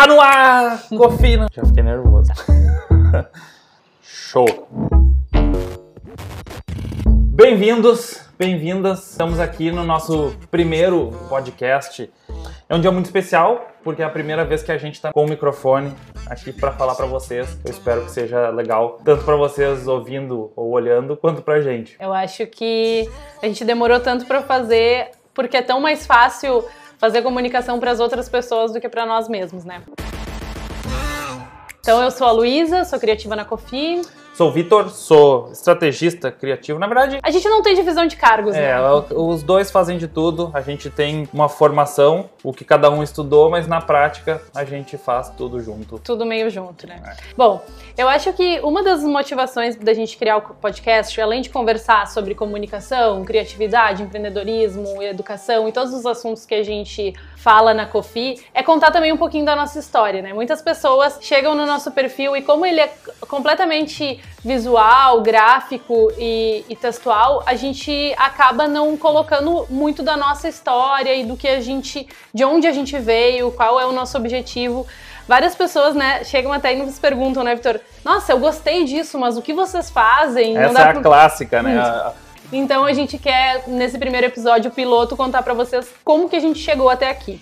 Tá no ar! Cofina! Já fiquei nervoso. Show! Bem-vindos, bem-vindas. Estamos aqui no nosso primeiro podcast. É um dia muito especial, porque é a primeira vez que a gente está com o microfone aqui para falar para vocês. Eu espero que seja legal, tanto para vocês ouvindo ou olhando, quanto pra gente. Eu acho que a gente demorou tanto para fazer, porque é tão mais fácil fazer comunicação para as outras pessoas do que para nós mesmos, né? Então eu sou a Luísa, sou criativa na Cofi. Sou Vitor, sou estrategista criativo. Na verdade, A gente não tem divisão de cargos, é, né? os dois fazem de tudo. A gente tem uma formação, o que cada um estudou, mas na prática a gente faz tudo junto. Tudo meio junto, né? É. Bom, eu acho que uma das motivações da gente criar o podcast, além de conversar sobre comunicação, criatividade, empreendedorismo, educação e todos os assuntos que a gente fala na Cofi, é contar também um pouquinho da nossa história, né? Muitas pessoas chegam no nosso perfil e como ele é completamente visual, gráfico e, e textual, a gente acaba não colocando muito da nossa história e do que a gente, de onde a gente veio, qual é o nosso objetivo. Várias pessoas, né, chegam até e nos perguntam, né, Vitor? Nossa, eu gostei disso, mas o que vocês fazem? Não Essa é a clássica, né? Hum. Então a gente quer, nesse primeiro episódio piloto, contar pra vocês como que a gente chegou até aqui.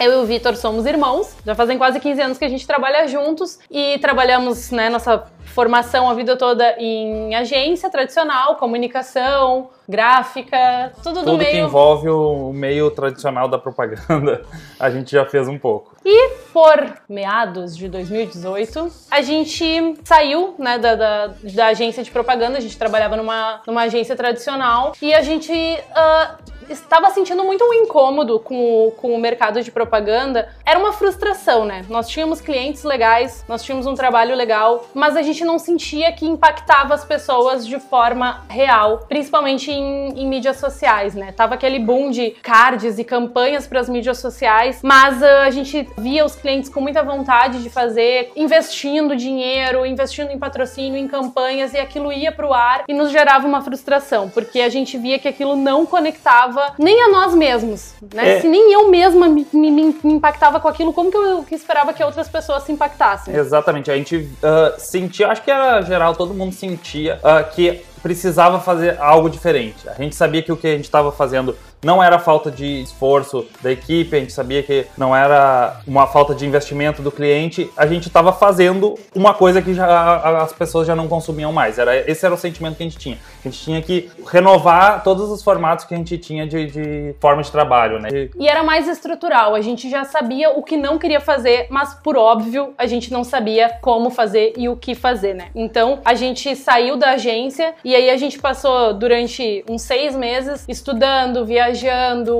Eu e o Vitor somos irmãos, já fazem quase 15 anos que a gente trabalha juntos e trabalhamos, né, nossa formação a vida toda em agência tradicional, comunicação, gráfica, tudo, do Tudo meio. que envolve o meio tradicional da propaganda, a gente já fez um pouco. E por meados de 2018, a gente saiu né, da, da, da agência de propaganda, a gente trabalhava numa, numa agência tradicional e a gente ah, estava sentindo muito um incômodo com o, com o mercado de propaganda. Era uma frustração, né? Nós tínhamos clientes legais, nós tínhamos um trabalho legal, mas a gente não sentia que impactava as pessoas de forma real, principalmente em, em mídias sociais, né? Tava aquele boom de cards e campanhas para as mídias sociais, mas ah, a gente via os clientes com muita vontade de fazer, investindo dinheiro, investindo em patrocínio, em campanhas, e aquilo ia pro ar e nos gerava uma frustração, porque a gente via que aquilo não conectava nem a nós mesmos, né? É. Se nem eu mesma me, me- me impactava com aquilo, como que eu que esperava que outras pessoas se impactassem? Exatamente, a gente ah, sentia, acho que era geral, todo mundo sentia ah, que precisava fazer algo diferente. A gente sabia que o que a gente estava fazendo não era falta de esforço da equipe, a gente sabia que não era uma falta de investimento do cliente, a gente estava fazendo uma coisa que já as pessoas já não consumiam mais. Era, esse era o sentimento que a gente tinha. A gente tinha que renovar todos os formatos que a gente tinha de, de forma de trabalho, né? E- E era mais estrutural, a gente já sabia o que não queria fazer, mas por óbvio a gente não sabia como fazer e o que fazer, né? Então a gente saiu da agência e aí a gente passou durante uns seis meses estudando, viajando,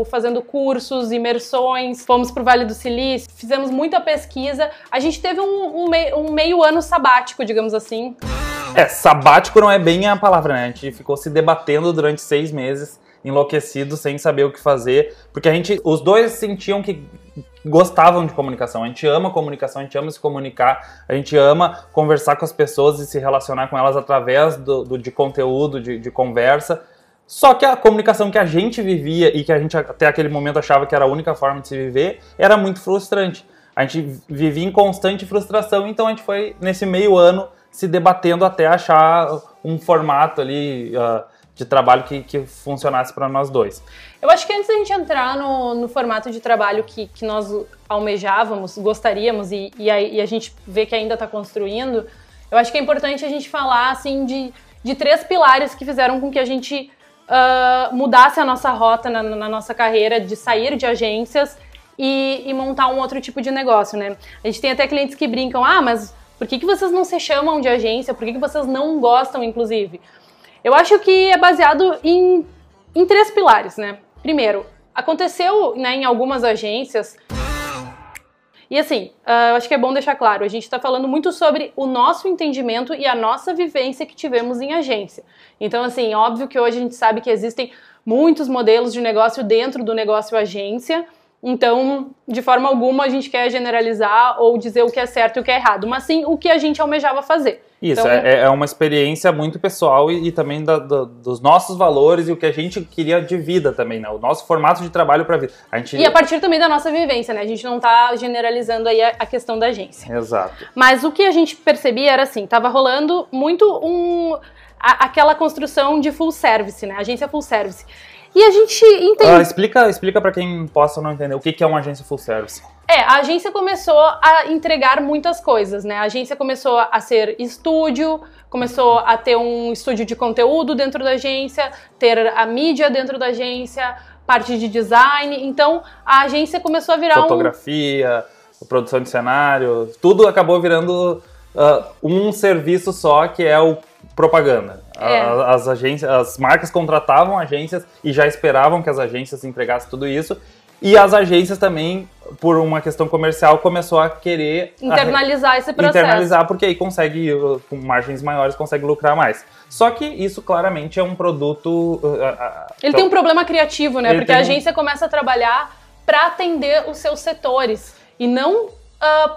fazendo cursos, imersões, fomos pro Vale do Silício, fizemos muita pesquisa. A gente teve um, um um meio ano sabático, digamos assim, É, sabático não é bem a palavra, né? A gente ficou se debatendo durante seis meses, enlouquecido, sem saber o que fazer, porque a gente, os dois sentiam que gostavam de comunicação. A gente ama comunicação, a gente ama se comunicar, a gente ama conversar com as pessoas e se relacionar com elas através do, do- de conteúdo, de, de conversa. Só que a comunicação que a gente vivia e que a gente até aquele momento achava que era a única forma de se viver era muito frustrante. A gente vivia em constante frustração, então a gente foi nesse meio ano se debatendo até achar um formato ali ah, de trabalho que, que funcionasse para nós dois. Eu acho que antes da gente entrar no, no formato de trabalho que, que nós almejávamos, gostaríamos e, e, a, e a gente vê que ainda está construindo, eu acho que é importante a gente falar assim de, de três pilares que fizeram com que a gente ah, mudasse a nossa rota na, na nossa carreira, de sair de agências e, e montar um outro tipo de negócio, né? A gente tem até clientes que brincam, ah, mas por que, que vocês não se chamam de agência? Por que, que vocês não gostam, inclusive? Eu acho que é baseado em, em três pilares, né? Primeiro, aconteceu né, em algumas agências. E assim, ah, eu acho que é bom deixar claro, a gente está falando muito sobre o nosso entendimento e a nossa vivência que tivemos em agência. Então, assim, óbvio que hoje a gente sabe que existem muitos modelos de negócio dentro do negócio agência. Então, de forma alguma, a gente quer generalizar ou dizer o que é certo e o que é errado, mas sim o que a gente almejava fazer. Isso, Então- é, é uma experiência muito pessoal e, e também da- do- dos nossos valores e o que a gente queria de vida também, né? O nosso formato de trabalho para vida. A gente... E a partir também da nossa vivência, né? A gente não tá generalizando aí a, a questão da agência. Exato. Mas o que a gente percebia era assim, tava rolando muito um a- aquela construção de full service, né? Agência full service. E a gente entende. Ah, explica explica para quem possa não entender o que, que é uma agência full service. É, a agência começou a entregar muitas coisas, né? A agência começou a ser estúdio, começou a ter um estúdio de conteúdo dentro da agência, ter a mídia dentro da agência, parte de design. Então, a agência começou a virar um Fotografia, produção de cenário, tudo acabou virando ah, um serviço só que é o propaganda. A- É. a- As agências, as marcas contratavam agências e já esperavam que as agências entregassem tudo isso. E as agências também, por uma questão comercial, começou a querer internalizar esse processo. internalizar, porque aí consegue, com margens maiores, consegue lucrar mais. Só que isso claramente é um produto. uh, uh, uh, Ele tem um problema criativo, né? Porque a tem um- agência começa a trabalhar para atender os seus setores e não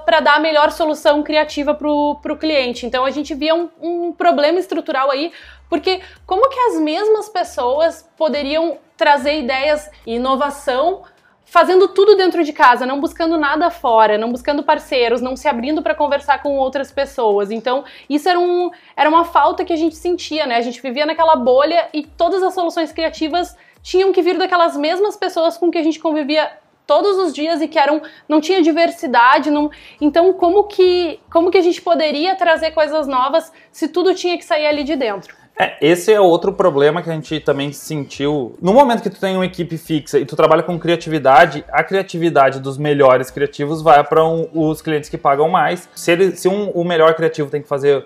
para dar a melhor solução criativa para o cliente. Então a gente via um, um problema estrutural aí, porque como que as mesmas pessoas poderiam trazer ideias e inovação fazendo tudo dentro de casa, não buscando nada fora, não buscando parceiros, não se abrindo para conversar com outras pessoas. Então, isso era, um, era uma falta que a gente sentia, né? A gente vivia naquela bolha e todas as soluções criativas tinham que vir daquelas mesmas pessoas com que a gente convivia todos os dias e que eram não tinha diversidade, não. Então, como que como que a gente poderia trazer coisas novas se tudo tinha que sair ali de dentro? É, esse é outro problema que a gente também sentiu. No momento que tu tem uma equipe fixa e tu trabalha com criatividade, a criatividade dos melhores criativos vai para os clientes que pagam mais. Se, ele, se um, o melhor criativo tem que fazer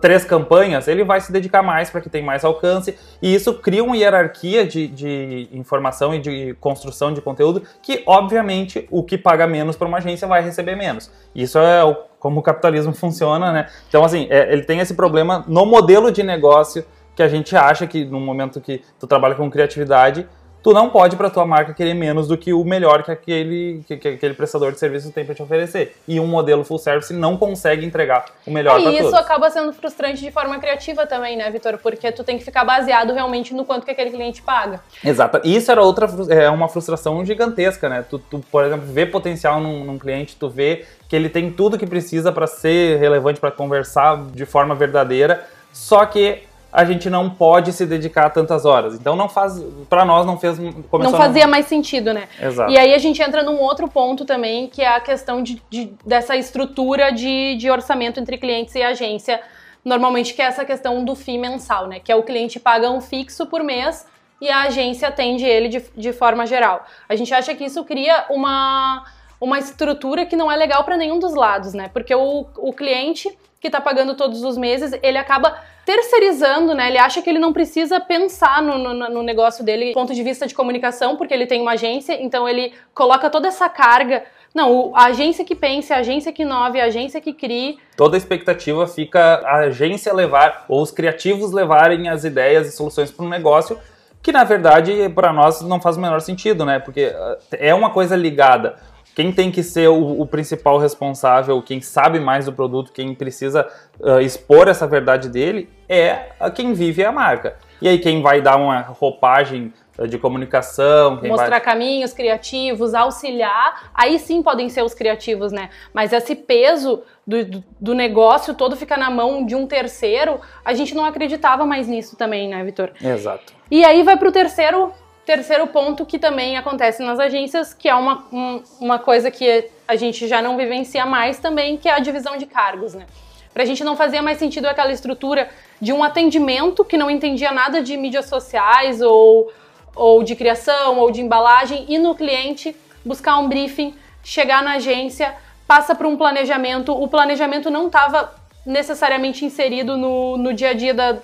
três campanhas, ele vai se dedicar mais para que tenha mais alcance. E isso cria uma hierarquia de, de informação e de construção de conteúdo que, obviamente, o que paga menos para uma agência vai receber menos. Isso é o, como o capitalismo funciona, né? Então, assim, é, ele tem esse problema no modelo de negócio que a gente acha que no momento que tu trabalha com criatividade, tu não pode para tua marca querer menos do que o melhor que aquele, que, que aquele prestador de serviço tem para te oferecer. E um modelo full service não consegue entregar o melhor para E isso todos. acaba sendo frustrante de forma criativa também, né, Vitor? Porque tu tem que ficar baseado realmente no quanto que aquele cliente paga. Exato. E Isso era outra é uma frustração gigantesca, né? Tu, tu, por exemplo, vê potencial num, num cliente, tu vê que ele tem tudo que precisa para ser relevante, para conversar de forma verdadeira, só que a gente não pode se dedicar a tantas horas. Então não faz, para nós não fez, não fazia mais sentido, né? Exato. E aí a gente entra num outro ponto também, que é a questão de, de- dessa estrutura de, de orçamento entre clientes e agência. Normalmente que é essa questão do FII mensal, né? Que é o cliente paga um fixo por mês e a agência atende ele de, de forma geral. A gente acha que isso cria uma, uma estrutura que não é legal para nenhum dos lados, né? Porque o, o cliente que está pagando todos os meses, ele acaba terceirizando, né? Ele acha que ele não precisa pensar no, no, no negócio dele ponto de vista de comunicação, porque ele tem uma agência, então ele coloca toda essa carga. Não, a agência que pense, a agência que inove, a agência que crie. Toda a expectativa fica a agência levar, ou os criativos levarem as ideias e soluções para um negócio que, na verdade, para nós não faz o menor sentido, né? Porque uh, é uma coisa ligada. Quem tem que ser o, o principal responsável, quem sabe mais do produto, quem precisa uh, expor essa verdade dele, é a quem vive a marca. E aí quem vai dar uma roupagem uh, de comunicação, mostrar vai... caminhos criativos, auxiliar, aí sim podem ser os criativos, né? Mas esse peso do, do, negócio todo fica na mão de um terceiro, a gente não acreditava mais nisso também, né, Vitor? Exato. E aí vai pro terceiro, terceiro ponto que também acontece nas agências, que é uma, um- uma coisa que a gente já não vivencia mais também, que é a divisão de cargos, né? Pra gente não fazia mais sentido aquela estrutura de um atendimento que não entendia nada de mídias sociais ou, ou de criação ou de embalagem e no cliente buscar um briefing, chegar na agência, passa por um planejamento, o planejamento não estava necessariamente inserido no, no dia a dia da,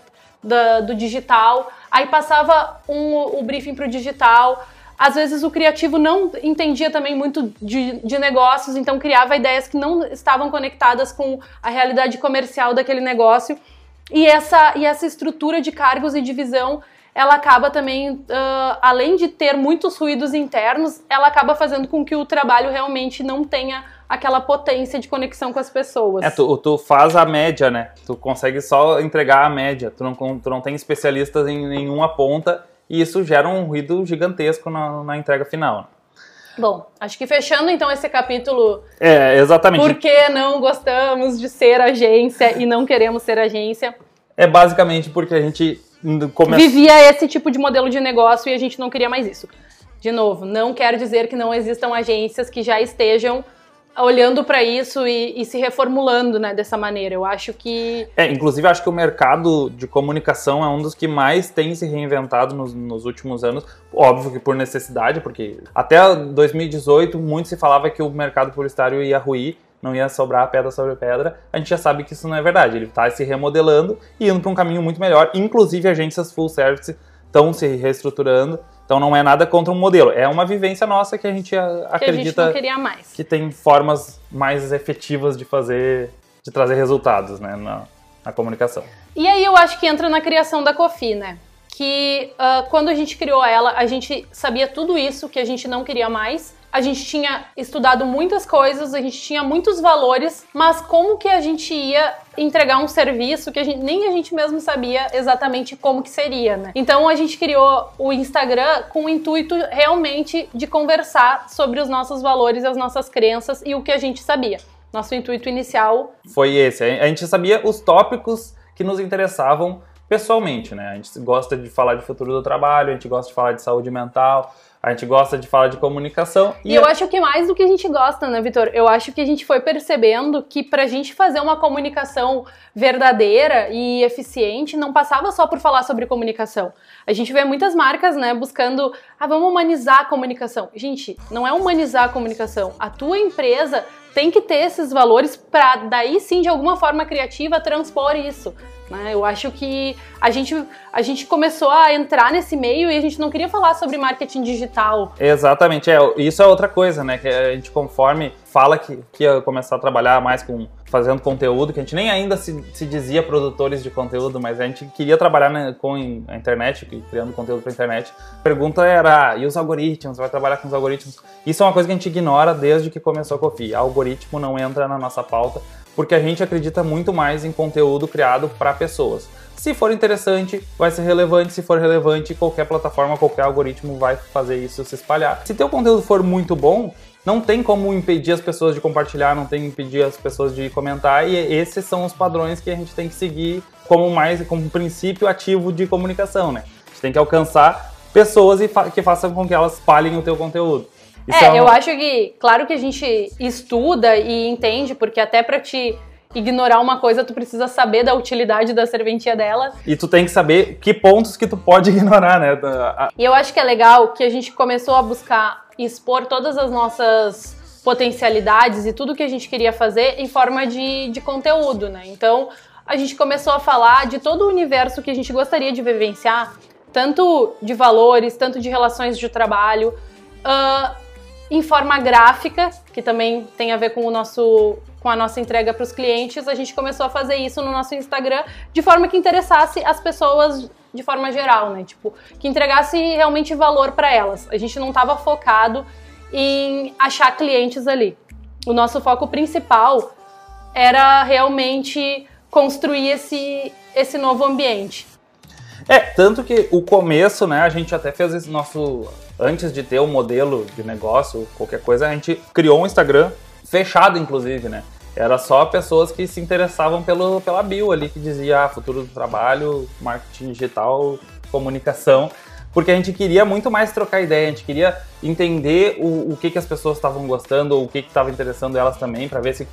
da- do digital, aí passava um, o briefing para o digital. Às vezes o criativo não entendia também muito de, de negócios, então criava ideias que não estavam conectadas com a realidade comercial daquele negócio. E essa, e essa estrutura de cargos e divisão ela acaba também, uh, além de ter muitos ruídos internos, ela acaba fazendo com que o trabalho realmente não tenha aquela potência de conexão com as pessoas. É, tu, tu faz a média, né? Tu consegue só entregar a média. Tu não, tu não tem especialistas em nenhuma ponta e isso gera um ruído gigantesco na, na entrega final. Bom, acho que fechando então esse capítulo. É, exatamente. Por que não gostamos de ser agência e não queremos ser agência? É basicamente porque a gente come... vivia esse tipo de modelo de negócio e a gente não queria mais isso. De novo, não quero dizer que não existam agências que já estejam olhando para isso e, e, se reformulando né, dessa maneira. Eu acho que. É, inclusive, acho que o mercado de comunicação é um dos que mais tem se reinventado nos, nos, últimos anos. Óbvio que por necessidade, porque até 2018 muito se falava que o mercado publicitário ia ruir. Não ia sobrar pedra sobre pedra, a gente já sabe que isso não é verdade. Ele está se remodelando e indo para um caminho muito melhor. Inclusive, agências full service estão se reestruturando então não é nada contra um modelo, é uma vivência nossa que a gente acredita a gente que tem formas mais efetivas de fazer, de trazer resultados né, na, na comunicação. E aí eu acho que entra na criação da Cofi, né? Que uh, quando a gente criou ela, a gente sabia tudo isso que a gente não queria mais a gente tinha estudado muitas coisas, a gente tinha muitos valores, mas como que a gente ia entregar um serviço que a gente, nem a gente mesmo sabia exatamente como que seria, né? Então a gente criou o Instagram com o intuito realmente de conversar sobre os nossos valores, as nossas crenças e o que a gente sabia. Nosso intuito inicial foi esse. A gente sabia os tópicos que nos interessavam pessoalmente, né? A gente gosta de falar de futuro do trabalho, a gente gosta de falar de saúde mental, a gente gosta de falar de comunicação. E, e eu acho que mais do que a gente gosta, né, Vitor? Eu acho que a gente foi percebendo que pra gente fazer uma comunicação verdadeira e eficiente, não passava só por falar sobre comunicação. A gente vê muitas marcas, né, buscando, ah, vamos humanizar a comunicação. Gente, não é humanizar a comunicação. A tua empresa tem que ter esses valores para daí sim, de alguma forma criativa, transpor isso. Né? Eu acho que a gente, a gente começou a entrar nesse meio e a gente não queria falar sobre marketing digital. Exatamente, é, isso é outra coisa, né? Que a gente conforme fala que, que ia começar a trabalhar mais com fazendo conteúdo, que a gente nem ainda se, se dizia produtores de conteúdo, mas a gente queria trabalhar né, com a internet, criando conteúdo para internet. A pergunta era, e os algoritmos? Vai trabalhar com os algoritmos? Isso é uma coisa que a gente ignora desde que começou a Cofi. Algoritmo não entra na nossa pauta porque a gente acredita muito mais em conteúdo criado para pessoas. Se for interessante, vai ser relevante. Se for relevante, qualquer plataforma, qualquer algoritmo vai fazer isso se espalhar. Se teu conteúdo for muito bom, não tem como impedir as pessoas de compartilhar, não tem como impedir as pessoas de comentar, e esses são os padrões que a gente tem que seguir como mais como um princípio ativo de comunicação, né? A gente tem que alcançar pessoas e fa que façam com que elas espalhem o teu conteúdo. Isso é, é eu acho que, claro que a gente estuda e entende, porque até para te ignorar uma coisa, tu precisa saber da utilidade da serventia dela. E tu tem que saber que pontos que tu pode ignorar, né? E eu acho que é legal que a gente começou a buscar expor todas as nossas potencialidades e tudo que a gente queria fazer em forma de, de conteúdo, né? Então, a gente começou a falar de todo o universo que a gente gostaria de vivenciar, tanto de valores, tanto de relações de trabalho, uh, em forma gráfica, que também tem a ver com o nosso com a nossa entrega para os clientes, a gente começou a fazer isso no nosso Instagram de forma que interessasse as pessoas de forma geral, né? Tipo, que entregasse realmente valor para elas. A gente não estava focado em achar clientes ali. O nosso foco principal era realmente construir esse, esse novo ambiente. É, tanto que o começo, né, a gente até fez esse nosso antes de ter um modelo de negócio, qualquer coisa, a gente criou um Instagram fechado, inclusive, né? Era só pessoas que se interessavam pelo, pela bio ali, que dizia ah, futuro do trabalho, marketing digital, comunicação, porque a gente queria muito mais trocar ideia, a gente queria entender o, o que, que as pessoas estavam gostando, ou o que estava interessando elas também, para ver se,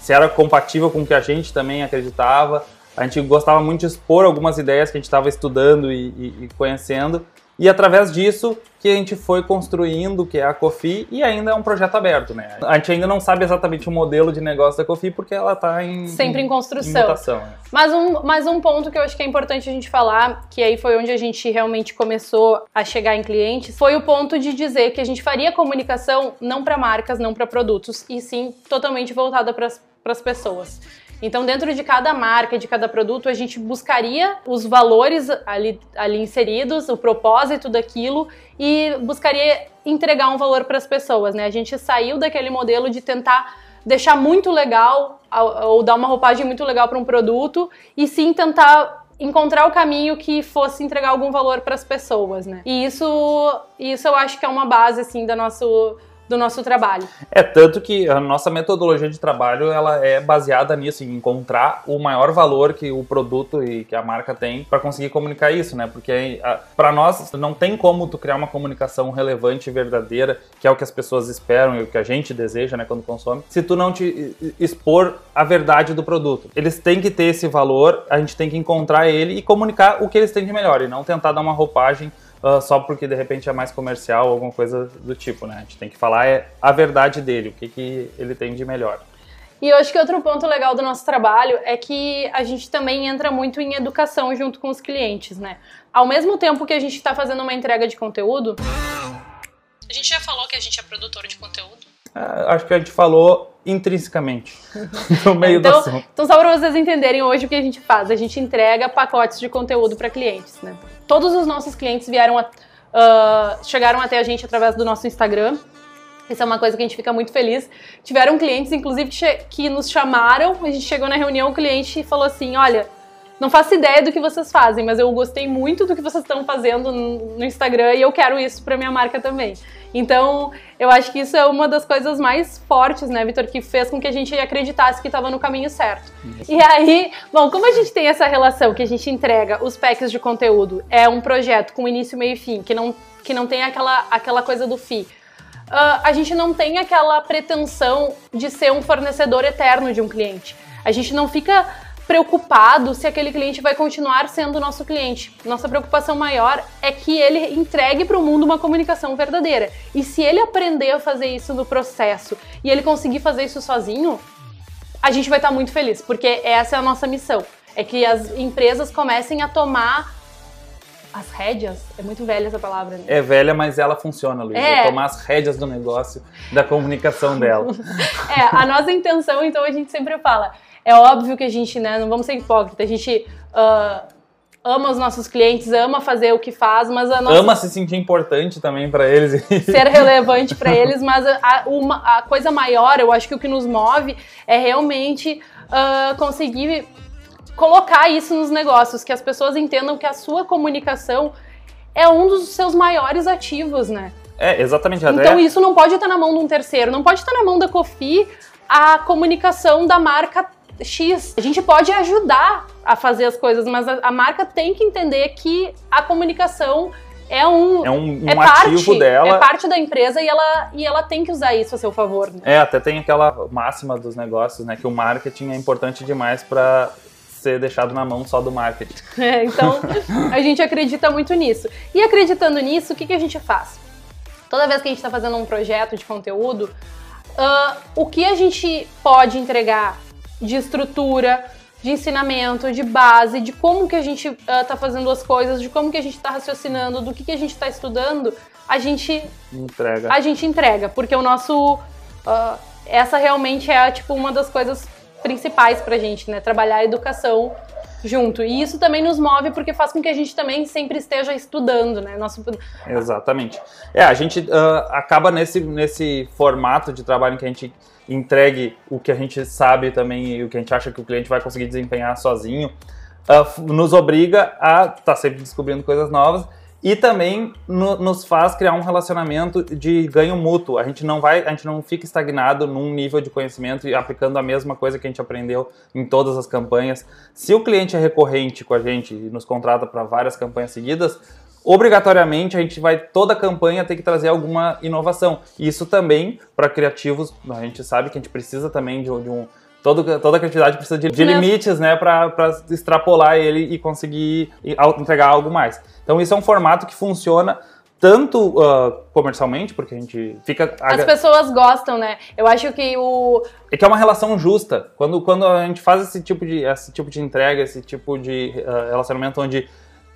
se era compatível com o que a gente também acreditava. A gente gostava muito de expor algumas ideias que a gente estava estudando e, e, e conhecendo. E através disso que a gente foi construindo, que é a Cofi, e ainda é um projeto aberto, né? A gente ainda não sabe exatamente o modelo de negócio da Cofi porque ela está em sempre em construção. Em mutação, né? Mas um mais um ponto que eu acho que é importante a gente falar, que aí foi onde a gente realmente começou a chegar em clientes, foi o ponto de dizer que a gente faria comunicação não para marcas, não para produtos, e sim totalmente voltada para as pessoas. Então, dentro de cada marca, de cada produto, a gente buscaria os valores ali, ali inseridos, o propósito daquilo e buscaria entregar um valor para as pessoas, né? A gente saiu daquele modelo de tentar deixar muito legal ou dar uma roupagem muito legal para um produto e sim tentar encontrar o caminho que fosse entregar algum valor para as pessoas, né? E isso, isso eu acho que é uma base assim da nosso do nosso trabalho. É tanto que a nossa metodologia de trabalho ela é baseada nisso, em encontrar o maior valor que o produto e que a marca tem para conseguir comunicar isso, né? Porque para nós não tem como tu criar uma comunicação relevante e verdadeira, que é o que as pessoas esperam e o que a gente deseja, né, quando consome, se tu não te expor a verdade do produto. Eles têm que ter esse valor, a gente tem que encontrar ele e comunicar o que eles têm de melhor e não tentar dar uma roupagem uh, só porque de repente é mais comercial, alguma coisa do tipo, né? A gente tem que falar é a verdade dele, o que, que ele tem de melhor. E eu acho que outro ponto legal do nosso trabalho é que a gente também entra muito em educação junto com os clientes, né? Ao mesmo tempo que a gente está fazendo uma entrega de conteúdo. A gente já falou que a gente é produtor de conteúdo. Uh, acho que a gente falou intrinsecamente no meio então, do assunto. Então, só para vocês entenderem hoje o que a gente faz, a gente entrega pacotes de conteúdo para clientes, né? Todos os nossos clientes vieram a, uh, chegaram até a gente através do nosso Instagram. Isso é uma coisa que a gente fica muito feliz. Tiveram clientes, inclusive, que, que nos chamaram. A gente chegou na reunião, o cliente falou assim: Olha, não faço ideia do que vocês fazem, mas eu gostei muito do que vocês estão fazendo no Instagram e eu quero isso para minha marca também. Então, eu acho que isso é uma das coisas mais fortes, né, Vitor, que fez com que a gente acreditasse que estava no caminho certo. Isso. E aí, bom, como a gente tem essa relação que a gente entrega os packs de conteúdo, é um projeto com início, meio e fim, que não, que não tem aquela, aquela coisa do FI. Uh, a gente não tem aquela pretensão de ser um fornecedor eterno de um cliente. A gente não fica preocupado se aquele cliente vai continuar sendo nosso cliente. Nossa preocupação maior é que ele entregue para o mundo uma comunicação verdadeira. E se ele aprender a fazer isso no processo e ele conseguir fazer isso sozinho, a gente vai estar muito feliz, porque essa é a nossa missão. É que as empresas comecem a tomar as rédeas, é muito velha essa palavra, né? É velha, mas ela funciona, Luísa. É. Tomar as rédeas do negócio, da comunicação dela. é, a nossa intenção, então, a gente sempre fala, é óbvio que a gente, né, não vamos ser hipócritas, a gente uh, ama os nossos clientes, ama fazer o que faz, mas a nossa... Ama se sentir importante também para eles. Ser relevante para eles, mas a, uma, a, coisa maior, eu acho que o que nos move é realmente uh, conseguir colocar isso nos negócios, que as pessoas entendam que a sua comunicação é um dos seus maiores ativos, né? É, exatamente. Então isso não pode estar na mão de um terceiro, não pode estar na mão da Cofi a comunicação da marca X. A gente pode ajudar a fazer as coisas, mas a, a marca tem que entender que a comunicação é um, é um, um é ativo parte, dela. É parte da empresa e ela, e ela tem que usar isso a seu favor. Né? É, até tem aquela máxima dos negócios, né? Que o marketing é importante demais para ser deixado na mão só do marketing. É, então, a gente acredita muito nisso. E acreditando nisso, o que, que a gente faz? Toda vez que a gente está fazendo um projeto de conteúdo, uh, o que a gente pode entregar de estrutura, de ensinamento, de base, de como que a gente está uh, fazendo as coisas, de como que a gente está raciocinando, do que, que a gente está estudando, a gente entrega. A gente entrega, porque o nosso uh, essa realmente é tipo uma das coisas principais para a gente, né? Trabalhar a educação junto. E isso também nos move porque faz com que a gente também sempre esteja estudando, né? Nosso... Exatamente. É, a gente uh, acaba nesse, nesse formato de trabalho em que a gente entregue o que a gente sabe também e o que a gente acha que o cliente vai conseguir desempenhar sozinho, uh, nos obriga a estar tá sempre descobrindo coisas novas e também no, nos faz criar um relacionamento de ganho mútuo. A gente não vai, a gente não fica estagnado num nível de conhecimento e aplicando a mesma coisa que a gente aprendeu em todas as campanhas. Se o cliente é recorrente com a gente e nos contrata para várias campanhas seguidas, obrigatoriamente a gente vai toda a campanha ter que trazer alguma inovação. Isso também para criativos, a gente sabe que a gente precisa também de, de um todo, toda a criatividade precisa de, de limites, né, para extrapolar ele e conseguir entregar algo mais. Então isso é um formato que funciona tanto uh, comercialmente, porque a gente fica. As pessoas gostam, né? Eu acho que o. É que é uma relação justa. Quando, quando a gente faz esse tipo de, esse tipo de entrega, esse tipo de uh, relacionamento onde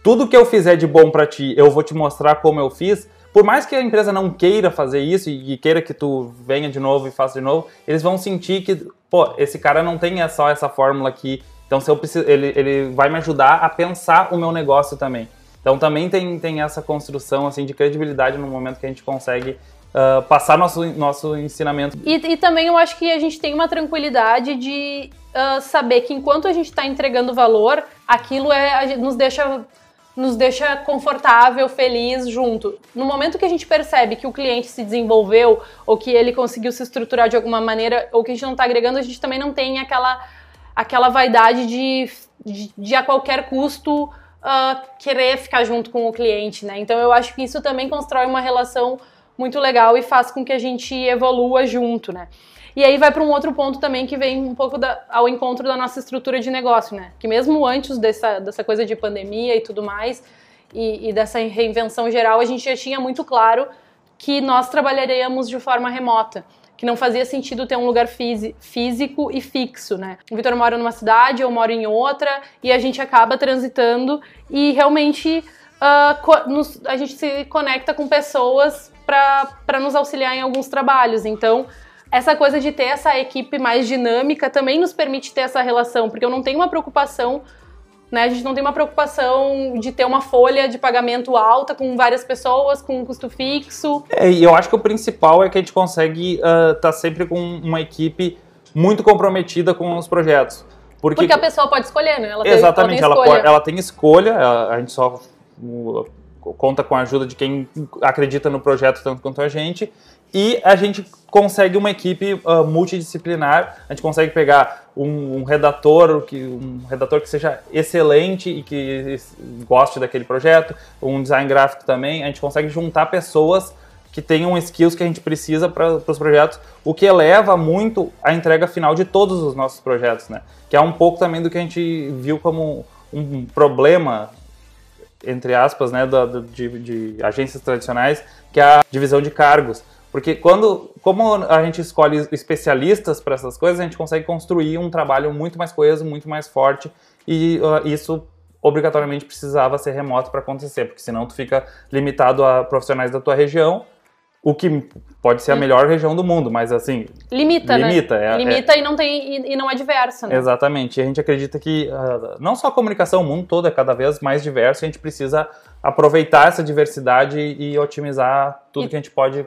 tudo que eu fizer de bom para ti, eu vou te mostrar como eu fiz, por mais que a empresa não queira fazer isso e, queira que tu venha de novo e faça de novo, eles vão sentir que, pô, esse cara não tem só essa fórmula aqui, então se eu preciso, ele, ele vai me ajudar a pensar o meu negócio também. Então também tem, tem essa construção assim de credibilidade no momento que a gente consegue uh, passar nosso, nosso ensinamento. E, e, também eu acho que a gente tem uma tranquilidade de uh, saber que enquanto a gente está entregando valor, aquilo é, nos deixa nos deixa confortável, feliz junto. No momento que a gente percebe que o cliente se desenvolveu ou que ele conseguiu se estruturar de alguma maneira ou que a gente não está agregando, a gente também não tem aquela, aquela vaidade de, de, de a qualquer custo uh, querer ficar junto com o cliente, né? Então eu acho que isso também constrói uma relação muito legal e faz com que a gente evolua junto, né? E aí vai para um outro ponto também que vem um pouco da, ao encontro da nossa estrutura de negócio, né? Que mesmo antes dessa, dessa coisa de pandemia e tudo mais, e, e dessa reinvenção geral, a gente já tinha muito claro que nós trabalharíamos de forma remota que não fazia sentido ter um lugar físico e fixo, né? O Vitor mora numa cidade, eu moro em outra, e a gente acaba transitando e realmente uh, nos, a gente se conecta com pessoas para nos auxiliar em alguns trabalhos. Então, essa coisa de ter essa equipe mais dinâmica também nos permite ter essa relação, porque eu não tenho uma preocupação né? A gente não tem uma preocupação de ter uma folha de pagamento alta com várias pessoas, com um custo fixo. É, e eu acho que o principal é que a gente consegue estar uh, tá sempre com uma equipe muito comprometida com os projetos. Porque, porque a pessoa pode escolher, né? Ela exatamente, tem, ela, tem ela, pode, ela, tem escolha, a, a gente só conta com a ajuda de quem acredita no projeto tanto quanto a gente e a gente consegue uma equipe uh, multidisciplinar. A gente consegue pegar um, um, redator que um redator que seja excelente e que goste daquele projeto, um design gráfico também. A gente consegue juntar pessoas que tenham skills que a gente precisa para os projetos, o que eleva muito a entrega final de todos os nossos projetos, né? Que é um pouco também do que a gente viu como um problema entre aspas, né, de, de agências tradicionais, que é a divisão de cargos. Porque quando, como a gente escolhe especialistas para essas coisas, a gente consegue construir um trabalho muito mais coeso, muito mais forte, e uh, isso obrigatoriamente precisava ser remoto para acontecer, porque senão tu fica limitado a profissionais da tua região, o que pode ser a melhor região do mundo, mas assim. Limita, limita né? É, limita é... e não tem e, e, não é diversa, né? Exatamente. E a gente acredita que uh, não só a comunicação, o mundo todo é cada vez mais diverso, e a gente precisa aproveitar essa diversidade e, otimizar tudo e... que a gente pode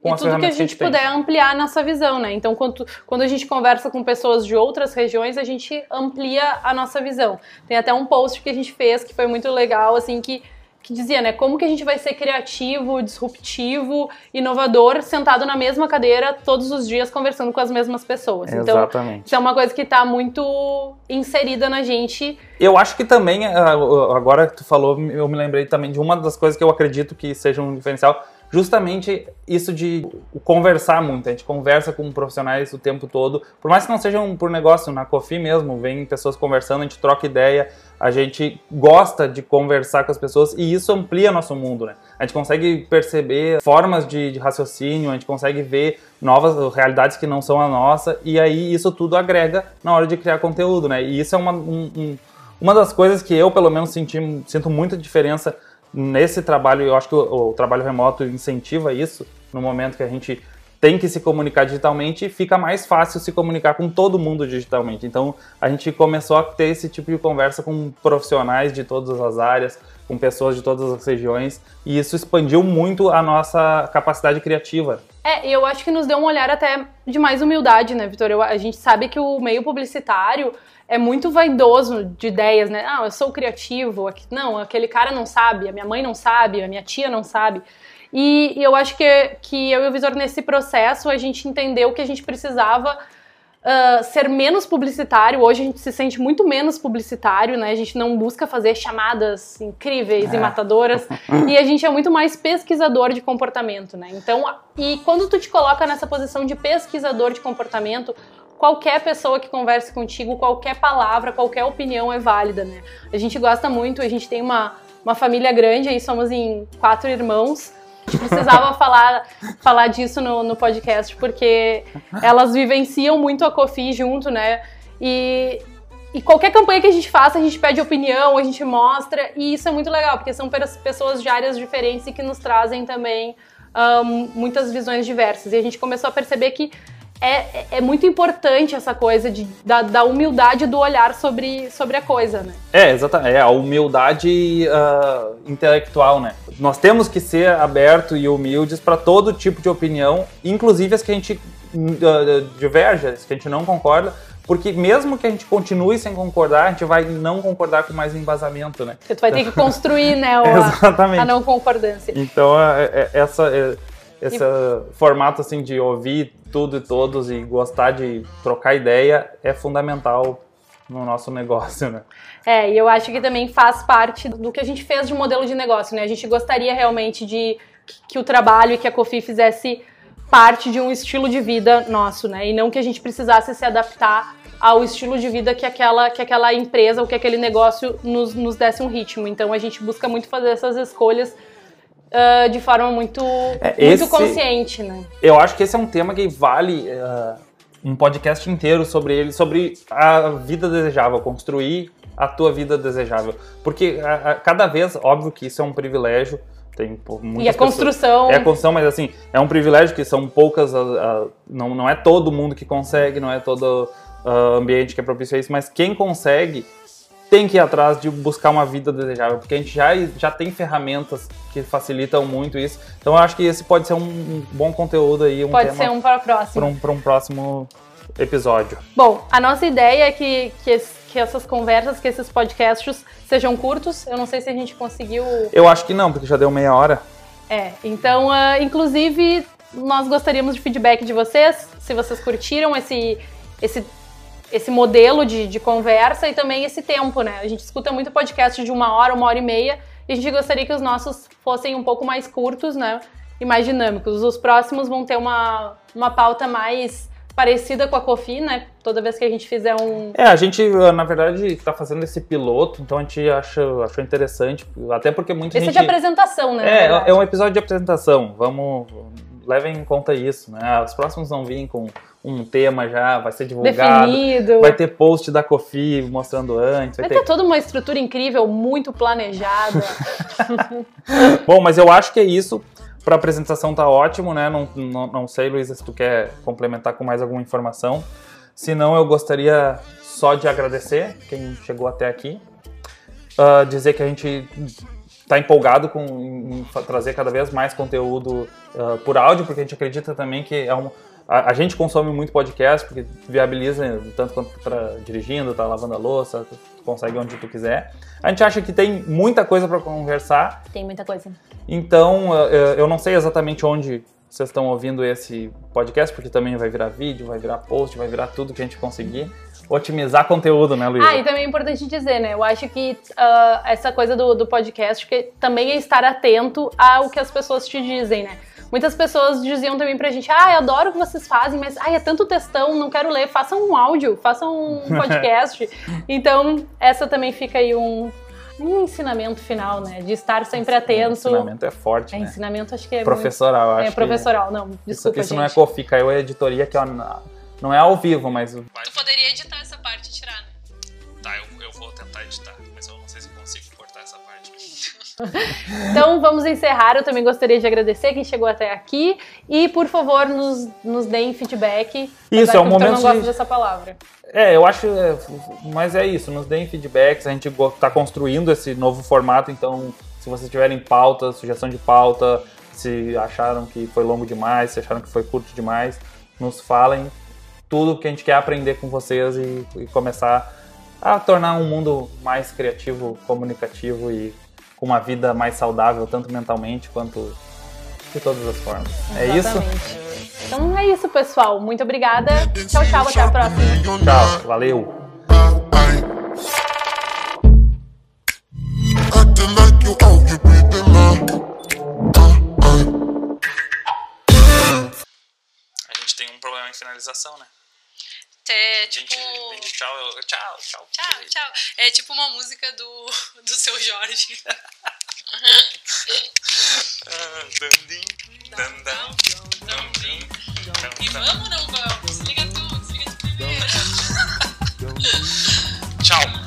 com e tudo que a gente, que a gente puder ampliar a nossa visão, né? Então, quando, quando a gente conversa com pessoas de outras regiões, a gente amplia a nossa visão. Tem até um post que a gente fez que foi muito legal, assim, que, que dizia, né? Como que a gente vai ser criativo, disruptivo, inovador, sentado na mesma cadeira todos os dias conversando com as mesmas pessoas. Então, Exatamente. isso é uma coisa que está muito inserida na gente. Eu acho que também, ah, agora que tu falou, eu me lembrei também de uma das coisas que eu acredito que seja um diferencial, justamente isso de conversar muito. A gente conversa com profissionais o tempo todo, por mais que não sejam por negócio, na Cofi mesmo, vem pessoas conversando, a gente troca ideia, a gente gosta de conversar com as pessoas e isso amplia nosso mundo, né? A gente consegue perceber formas de, de raciocínio, a gente consegue ver novas realidades que não são a nossa e aí isso tudo agrega na hora de criar conteúdo, né? E isso é uma, um, um, uma das coisas que eu, pelo menos, senti, sinto muita diferença nesse trabalho, eu acho que o, o, trabalho remoto incentiva isso, no momento que a gente tem que se comunicar digitalmente, fica mais fácil se comunicar com todo mundo digitalmente. Então, a gente começou a ter esse tipo de conversa com profissionais de todas as áreas, com pessoas de todas as regiões, e isso expandiu muito a nossa capacidade criativa. É, eu acho que nos deu um olhar até de mais humildade, né, Vitor? A gente sabe que o meio publicitário é muito vaidoso de ideias, né? Ah, eu sou criativo. Não, aquele cara não sabe, a minha mãe não sabe, a minha tia não sabe. E, e eu acho que, que eu e o Visor, nesse processo, a gente entendeu que a gente precisava uh, ser menos publicitário. Hoje a gente se sente muito menos publicitário, né? A gente não busca fazer chamadas incríveis é. e matadoras. e a gente é muito mais pesquisador de comportamento, né? Então, e quando tu te coloca nessa posição de pesquisador de comportamento, qualquer pessoa que converse contigo, qualquer palavra, qualquer opinião é válida, né? A gente gosta muito, a gente tem uma, uma família grande, aí somos em quatro irmãos. A gente precisava falar, falar disso no, no podcast, porque elas vivenciam muito a Cofi junto, né? E, e qualquer campanha que a gente faça, a gente pede opinião, a gente mostra, e isso é muito legal, porque são pessoas de áreas diferentes e que nos trazem também um, muitas visões diversas. E a gente começou a perceber que é, é muito importante essa coisa de, da, da humildade do olhar sobre, sobre a coisa, né? É, exatamente. É a humildade uh, intelectual, né? Nós temos que ser abertos e humildes para todo tipo de opinião, inclusive as que a gente uh, diverge, as que a gente não concorda, porque mesmo que a gente continue sem concordar, a gente vai não concordar com mais embasamento, né? Porque tu vai ter que construir, né, Exatamente. a não concordância. Então, é, é, essa, é, esse e... formato assim de ouvir tudo e todos e gostar de trocar ideia é fundamental no nosso negócio, né? É, e eu acho que também faz parte do que a gente fez de modelo de negócio, né? A gente gostaria realmente de que o trabalho e que a Cofi fizesse parte de um estilo de vida nosso, né? E não que a gente precisasse se adaptar ao estilo de vida que aquela, que aquela empresa ou que aquele negócio nos, nos desse um ritmo. Então a gente busca muito fazer essas escolhas uh, de forma muito, é, muito consciente, né? Eu acho que esse é um tema que vale uh, um podcast inteiro sobre ele, sobre a vida desejável, construir a tua vida desejável. Porque a, a, cada vez, óbvio que isso é um privilégio, tem e a construção. É a construção, mas assim, é um privilégio que são poucas. Não, não é todo mundo que consegue, não é todo ambiente que é propício a isso, mas quem consegue tem que ir atrás de buscar uma vida desejável, porque a gente já, já tem ferramentas que facilitam muito isso. Então eu acho que esse pode ser um bom conteúdo aí. Um pode ser um para o próximo. Para um, para um próximo episódio. Bom, a nossa ideia é que, que, que essas conversas, que esses podcasts sejam curtos. Eu não sei se a gente conseguiu. Eu acho que não, porque já deu meia hora. É, então, uh, inclusive, nós gostaríamos de feedback de vocês, se vocês curtiram esse, esse, esse modelo de, de conversa e também esse tempo, né? A gente escuta muito podcast de uma hora, uma hora e meia, e a gente gostaria que os nossos fossem um pouco mais curtos, né? E mais dinâmicos. Os próximos vão ter uma, uma pauta mais parecida com a Cofi, né? Toda vez que a gente fizer um. É, a gente, na verdade, está fazendo esse piloto, então a gente acha, achou interessante, até porque muita esse gente. Esse é de apresentação, né? É, é um episódio de apresentação. Vamos. Levem em conta isso, né? Os próximos vão vir com um tema já, vai ser divulgado. Definido. Vai ter post da Cofi mostrando antes. Vai, vai ter... ter toda uma estrutura incrível, muito planejada. Bom, mas eu acho que é isso. Para apresentação tá ótimo, né? Não, não, não sei, Luísa, se tu quer complementar com mais alguma informação. Se não, eu gostaria só de agradecer quem chegou até aqui. Uh, dizer que a gente está empolgado com em, em trazer cada vez mais conteúdo uh, por áudio, porque a gente acredita também que é um, a, a, gente consome muito podcast, porque viabiliza tanto quanto para dirigindo, tá lavando a louça, consegue onde tu quiser. A gente acha que tem muita coisa para conversar. Tem muita coisa. Então, eu não sei exatamente onde vocês estão ouvindo esse podcast, porque também vai virar vídeo, vai virar post, vai virar tudo que a gente conseguir. Otimizar conteúdo, né, Luísa? Ah, e também é importante dizer, né? Eu acho que uh, essa coisa do, do podcast que também é estar atento ao que as pessoas te dizem, né? Muitas pessoas diziam também pra gente, ah, eu adoro o que vocês fazem, mas ai, é tanto textão, não quero ler, façam um áudio, façam um podcast. então, essa também fica aí um, um ensinamento final, né? De estar sempre atento. Ensinamento é forte, é, né? Ensinamento acho que é professoral, muito... acho. É professoral, não. Desculpa, isso, isso não é cofi, caiu a editoria que não é ao vivo, mas. Tu poderia editar essa parte e tirar, né? Tá, eu, eu vou tentar editar, então vamos encerrar. Eu também gostaria de agradecer quem chegou até aqui e por favor nos, nos deem feedback. Isso é um momento. Eu não gosto de... dessa palavra. É, eu acho, é, mas é isso. Nos deem feedbacks. A gente está construindo esse novo formato, então se vocês tiverem pauta, sugestão de pauta, se acharam que foi longo demais, se acharam que foi curto demais, nos falem tudo que a gente quer aprender com vocês e, e começar a tornar um mundo mais criativo, comunicativo e com uma vida mais saudável, tanto mentalmente quanto de todas as formas. Exatamente. É isso? Então é isso, pessoal. Muito obrigada. Tchau, tchau. Até a próxima. Tchau. Valeu. A gente tem um problema em finalização, né? É tipo. Gente, tchau, tchau, tchau. Tchau, tchau. É tipo uma música do, do seu Jorge. Uhum. e vamos ou não vamos? Desliga tudo, desliga de primeira. tchau.